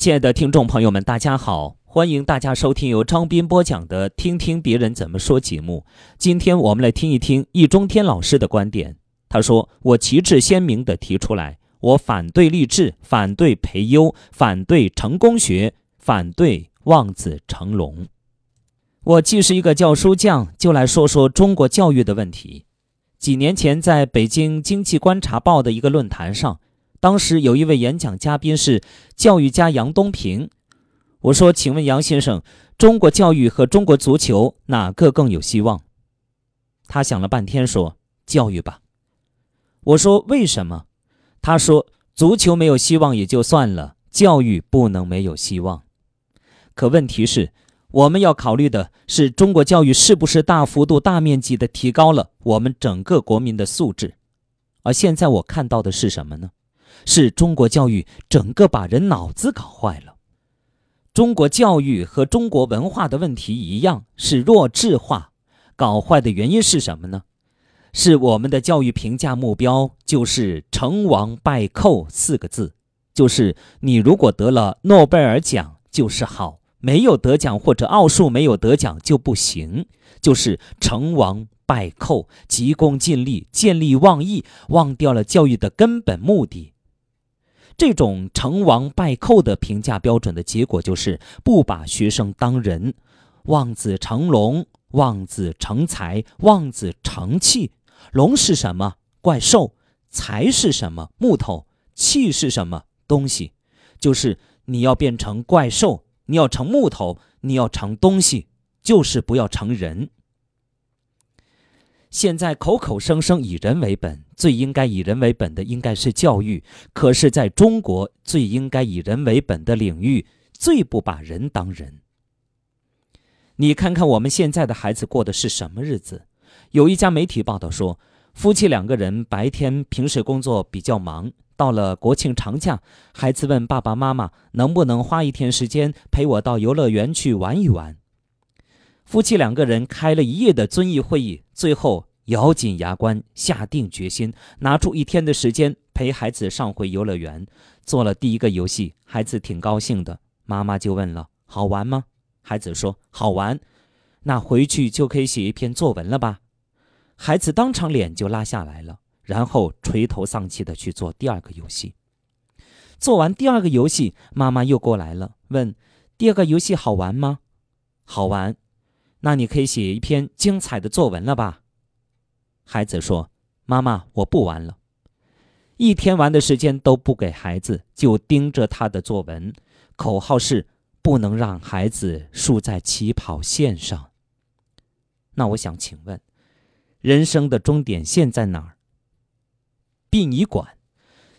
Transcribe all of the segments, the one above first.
亲爱的听众朋友们，大家好，欢迎大家收听由张斌播讲的《听听别人怎么说》节目。今天我们来听一听易中天老师的观点。他说：“我旗帜鲜明地提出来，我反对励志，反对培优，反对成功学，反对望子成龙。我既是一个教书匠，就来说说中国教育的问题。几年前，在北京经济观察报的一个论坛上。”当时有一位演讲嘉宾是教育家杨东平，我说：“请问杨先生，中国教育和中国足球哪个更有希望？”他想了半天说：“教育吧。”我说：“为什么？”他说：“足球没有希望也就算了，教育不能没有希望。可问题是，我们要考虑的是中国教育是不是大幅度、大面积的提高了我们整个国民的素质？而现在我看到的是什么呢？是中国教育整个把人脑子搞坏了。中国教育和中国文化的问题一样，是弱智化。搞坏的原因是什么呢？是我们的教育评价目标就是“成王败寇”四个字，就是你如果得了诺贝尔奖就是好，没有得奖或者奥数没有得奖就不行，就是成王败寇，急功近利，见利忘义，忘掉了教育的根本目的。这种成王败寇的评价标准的结果，就是不把学生当人，望子成龙，望子成才，望子成器。龙是什么？怪兽。才是什么？木头。器是什么东西？就是你要变成怪兽，你要成木头，你要成东西，就是不要成人。现在口口声声以人为本，最应该以人为本的应该是教育。可是，在中国最应该以人为本的领域，最不把人当人。你看看我们现在的孩子过的是什么日子？有一家媒体报道说，夫妻两个人白天平时工作比较忙，到了国庆长假，孩子问爸爸妈妈能不能花一天时间陪我到游乐园去玩一玩。夫妻两个人开了一夜的遵义会议，最后咬紧牙关，下定决心，拿出一天的时间陪孩子上回游乐园，做了第一个游戏。孩子挺高兴的，妈妈就问了：“好玩吗？”孩子说：“好玩。”那回去就可以写一篇作文了吧？孩子当场脸就拉下来了，然后垂头丧气的去做第二个游戏。做完第二个游戏，妈妈又过来了，问：“第二个游戏好玩吗？”“好玩。”那你可以写一篇精彩的作文了吧？孩子说：“妈妈，我不玩了。”一天玩的时间都不给孩子，就盯着他的作文。口号是不能让孩子输在起跑线上。那我想请问，人生的终点线在哪儿？殡仪馆。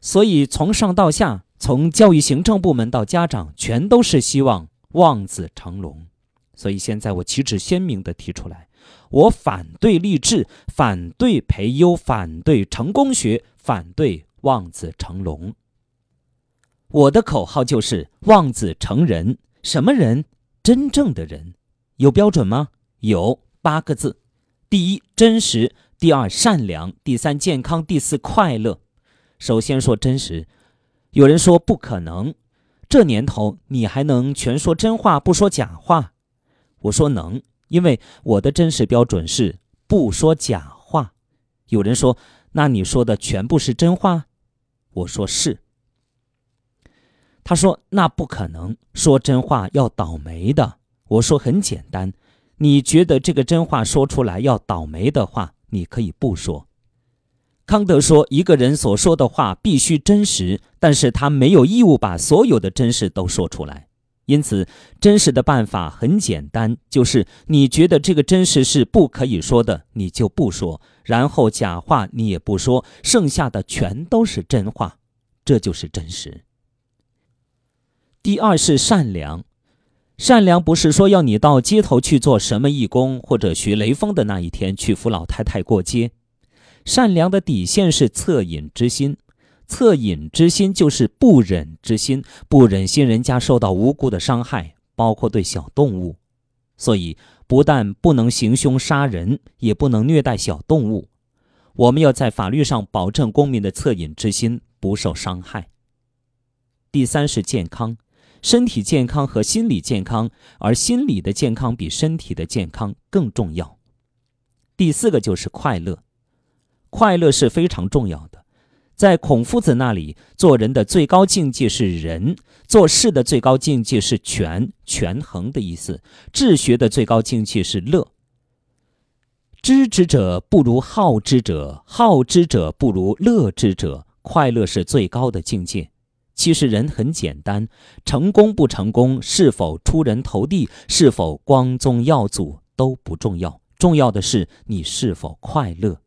所以从上到下，从教育行政部门到家长，全都是希望望子成龙。所以现在我旗帜鲜明地提出来，我反对励志，反对培优，反对成功学，反对望子成龙。我的口号就是望子成人。什么人？真正的人。有标准吗？有八个字：第一，真实；第二，善良；第三，健康；第四，快乐。首先说真实。有人说不可能，这年头你还能全说真话不说假话？我说能，因为我的真实标准是不说假话。有人说，那你说的全部是真话？我说是。他说那不可能，说真话要倒霉的。我说很简单，你觉得这个真话说出来要倒霉的话，你可以不说。康德说，一个人所说的话必须真实，但是他没有义务把所有的真实都说出来。因此，真实的办法很简单，就是你觉得这个真实是不可以说的，你就不说；然后假话你也不说，剩下的全都是真话，这就是真实。第二是善良，善良不是说要你到街头去做什么义工，或者学雷锋的那一天去扶老太太过街。善良的底线是恻隐之心。恻隐之心就是不忍之心，不忍心人家受到无辜的伤害，包括对小动物。所以，不但不能行凶杀人，也不能虐待小动物。我们要在法律上保证公民的恻隐之心不受伤害。第三是健康，身体健康和心理健康，而心理的健康比身体的健康更重要。第四个就是快乐，快乐是非常重要的。在孔夫子那里，做人的最高境界是仁，做事的最高境界是权，权衡的意思。治学的最高境界是乐。知之者不如好之者，好之者不如乐之者。快乐是最高的境界。其实人很简单，成功不成功，是否出人头地，是否光宗耀祖都不重要，重要的是你是否快乐。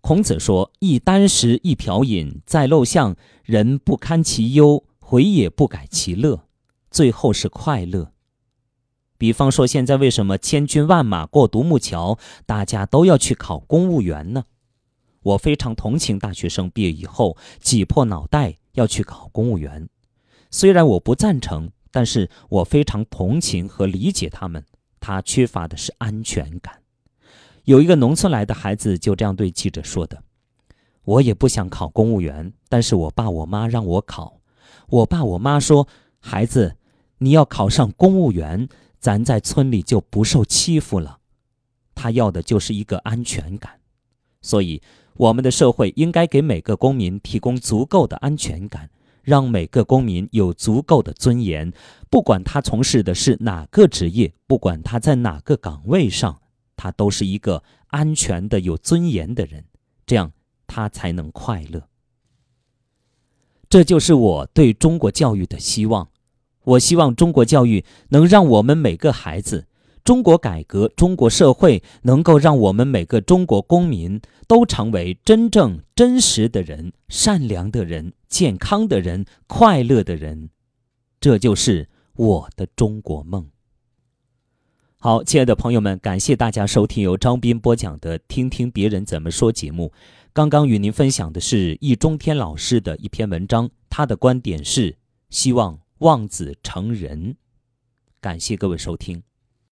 孔子说：“一箪食，一瓢饮，在陋巷，人不堪其忧，回也不改其乐，最后是快乐。”比方说，现在为什么千军万马过独木桥，大家都要去考公务员呢？我非常同情大学生毕业以后挤破脑袋要去考公务员，虽然我不赞成，但是我非常同情和理解他们。他缺乏的是安全感。有一个农村来的孩子就这样对记者说的：“我也不想考公务员，但是我爸我妈让我考。我爸我妈说，孩子，你要考上公务员。”咱在村里就不受欺负了，他要的就是一个安全感，所以我们的社会应该给每个公民提供足够的安全感，让每个公民有足够的尊严，不管他从事的是哪个职业，不管他在哪个岗位上，他都是一个安全的、有尊严的人，这样他才能快乐。这就是我对中国教育的希望。我希望中国教育能让我们每个孩子，中国改革、中国社会能够让我们每个中国公民都成为真正真实的人、善良的人、健康的人、快乐的人。这就是我的中国梦。好，亲爱的朋友们，感谢大家收听由张斌播讲的《听听别人怎么说》节目。刚刚与您分享的是易中天老师的一篇文章，他的观点是希望。望子成人，感谢各位收听。